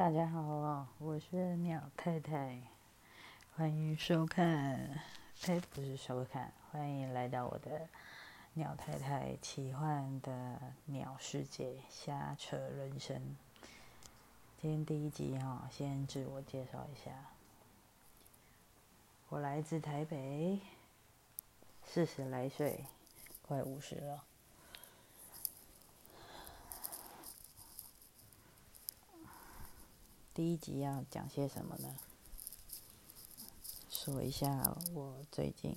大家好啊，我是鸟太太，欢迎收看，呸，不是收看，欢迎来到我的鸟太太奇幻的鸟世界，瞎扯人生。今天第一集哈，先自我介绍一下，我来自台北，四十来岁，快五十了。第一集要讲些什么呢？说一下我最近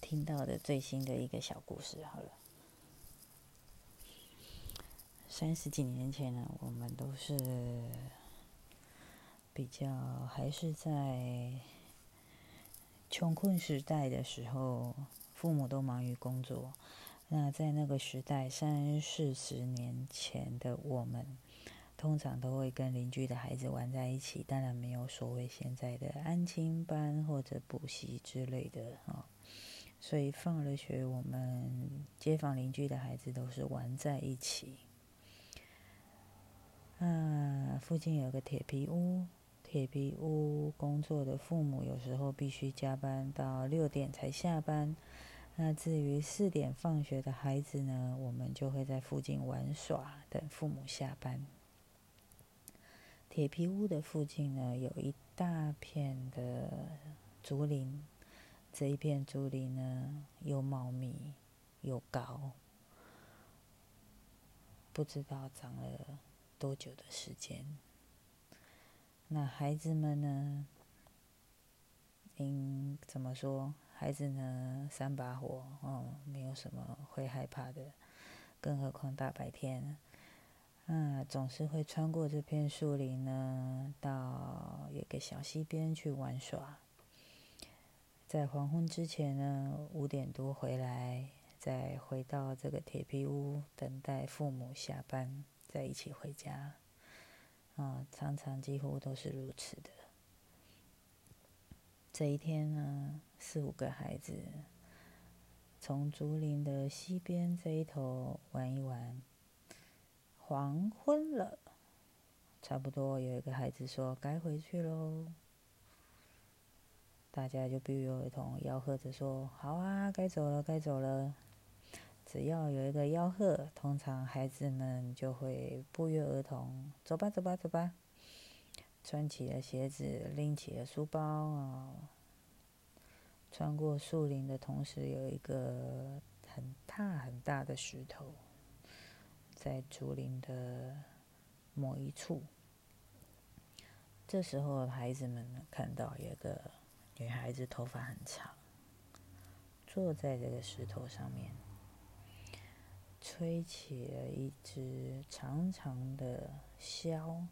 听到的最新的一个小故事好了。三十几年前呢，我们都是比较还是在穷困时代的时候，父母都忙于工作。那在那个时代，三四十年前的我们。通常都会跟邻居的孩子玩在一起，当然没有所谓现在的安亲班或者补习之类的啊。所以放了学，我们街坊邻居的孩子都是玩在一起。啊，附近有个铁皮屋，铁皮屋工作的父母有时候必须加班到六点才下班。那至于四点放学的孩子呢，我们就会在附近玩耍，等父母下班。铁皮屋的附近呢，有一大片的竹林。这一片竹林呢，又茂密又高，不知道长了多久的时间。那孩子们呢？应怎么说？孩子呢，三把火哦，没有什么会害怕的，更何况大白天。嗯，总是会穿过这片树林呢，到一个小溪边去玩耍。在黄昏之前呢，五点多回来，再回到这个铁皮屋，等待父母下班，再一起回家。啊，常常几乎都是如此的。这一天呢，四五个孩子从竹林的西边这一头玩一玩。黄昏了，差不多有一个孩子说该回去喽，大家就不约而同吆喝着说：“好啊，该走了，该走了。”只要有一个吆喝，通常孩子们就会不约而同：“走吧，走吧，走吧。”穿起了鞋子，拎起了书包，穿过树林的同时，有一个很大很大的石头。在竹林的某一处，这时候孩子们看到有个女孩子，头发很长，坐在这个石头上面，吹起了一支长长的箫。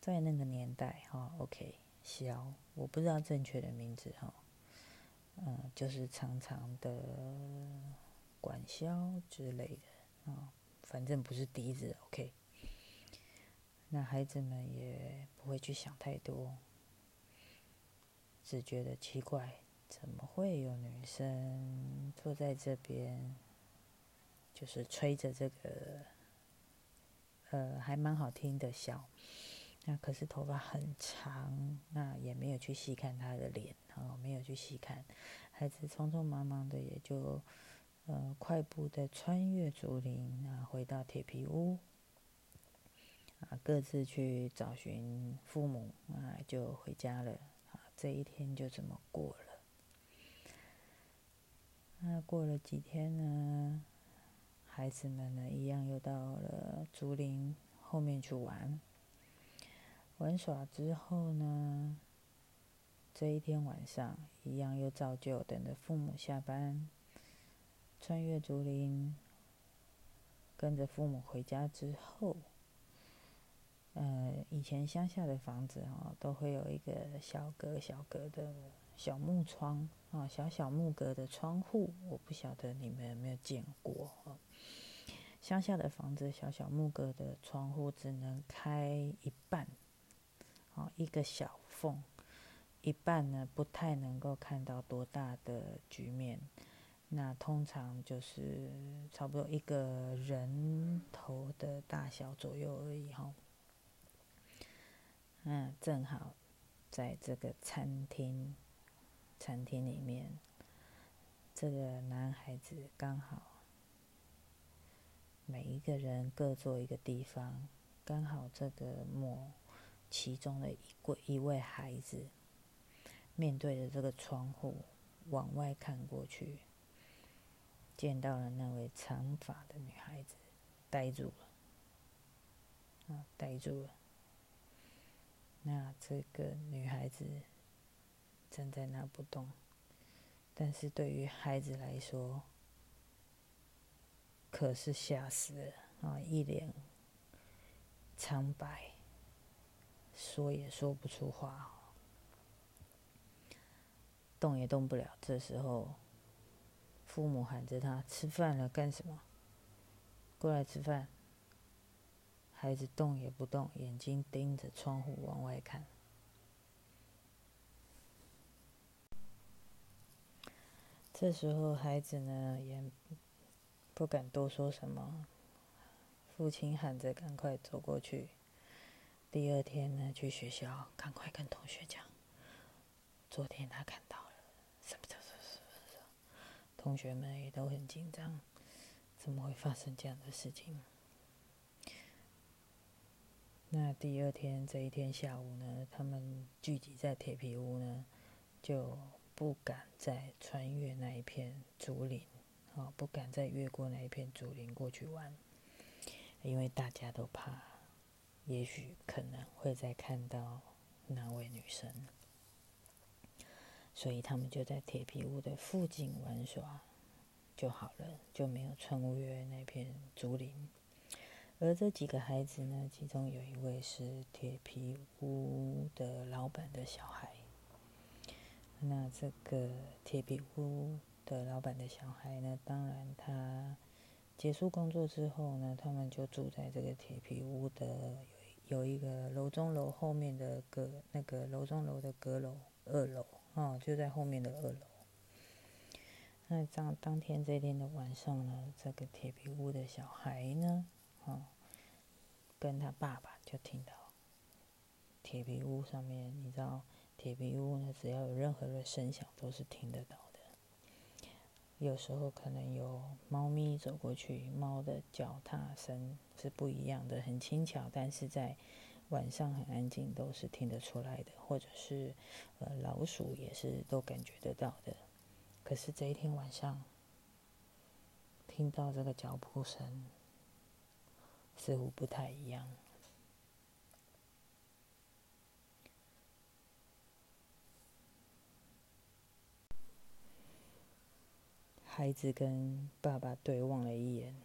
在那个年代，哈，OK，箫，我不知道正确的名字，哈，嗯，就是长长的管箫之类的。啊，反正不是笛子，OK。那孩子们也不会去想太多，只觉得奇怪，怎么会有女生坐在这边，就是吹着这个，呃，还蛮好听的箫。那可是头发很长，那也没有去细看她的脸，哦，没有去细看，孩子匆匆忙忙的也就。呃，快步的穿越竹林啊，回到铁皮屋啊，各自去找寻父母啊，就回家了啊。这一天就这么过了。那过了几天呢，孩子们呢，一样又到了竹林后面去玩。玩耍之后呢，这一天晚上一样又照旧，等着父母下班。穿越竹林，跟着父母回家之后，呃，以前乡下的房子哦，都会有一个小格小格的小木窗啊，小小木格的窗户，我不晓得你们有没有见过哦。乡下的房子，小小木格的窗户只能开一半，哦，一个小缝，一半呢不太能够看到多大的局面。那通常就是差不多一个人头的大小左右而已哈。那正好在这个餐厅，餐厅里面，这个男孩子刚好每一个人各坐一个地方，刚好这个某其中的一位一位孩子面对着这个窗户往外看过去。见到了那位长发的女孩子，呆住了，啊，呆住了。那这个女孩子站在那不动，但是对于孩子来说，可是吓死了啊！一脸苍白，说也说不出话，动也动不了。这时候。父母喊着他吃饭了，干什么？过来吃饭。孩子动也不动，眼睛盯着窗户往外看。这时候孩子呢也不敢多说什么，父亲喊着赶快走过去。第二天呢去学校，赶快跟同学讲，昨天他看到？同学们也都很紧张，怎么会发生这样的事情？那第二天这一天下午呢，他们聚集在铁皮屋呢，就不敢再穿越那一片竹林，啊，不敢再越过那一片竹林过去玩，因为大家都怕，也许可能会再看到那位女生。所以他们就在铁皮屋的附近玩耍就好了，就没有穿越那片竹林。而这几个孩子呢，其中有一位是铁皮屋的老板的小孩。那这个铁皮屋的老板的小孩呢，当然他结束工作之后呢，他们就住在这个铁皮屋的有一个楼中楼后面的阁那个楼中楼的阁楼二楼。哦，就在后面的二楼。那当当天这天的晚上呢，这个铁皮屋的小孩呢，哦，跟他爸爸就听到铁皮屋上面，你知道，铁皮屋呢，只要有任何的声响都是听得到的。有时候可能有猫咪走过去，猫的脚踏声是不一样的，很轻巧，但是在。晚上很安静，都是听得出来的，或者是，呃，老鼠也是都感觉得到的。可是这一天晚上，听到这个脚步声，似乎不太一样。孩子跟爸爸对望了一眼，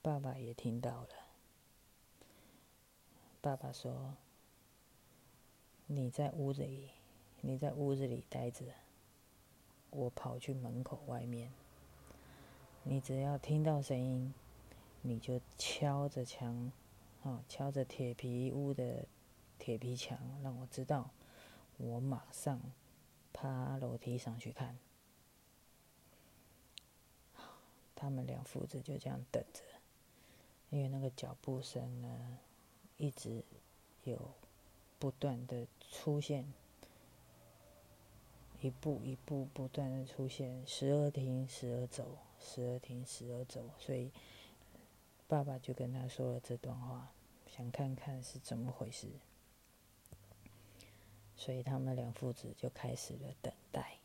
爸爸也听到了。爸爸说：“你在屋子里，你在屋子里待着，我跑去门口外面。你只要听到声音，你就敲着墙，哦，敲着铁皮屋的铁皮墙，让我知道，我马上爬楼梯上去看。”他们两父子就这样等着，因为那个脚步声呢。一直有不断的出现，一步一步不断的出现，时而停，时而走，时而停，时而走。所以爸爸就跟他说了这段话，想看看是怎么回事。所以他们两父子就开始了等待。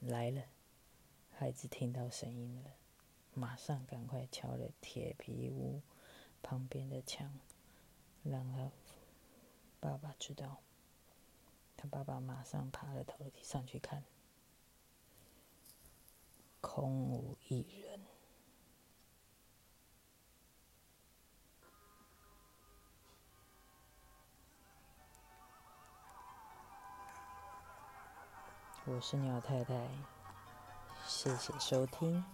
来了，孩子听到声音了。马上赶快敲了铁皮屋旁边的墙，让他爸爸知道。他爸爸马上爬了楼梯上去看，空无一人。我是鸟太太，谢谢收听。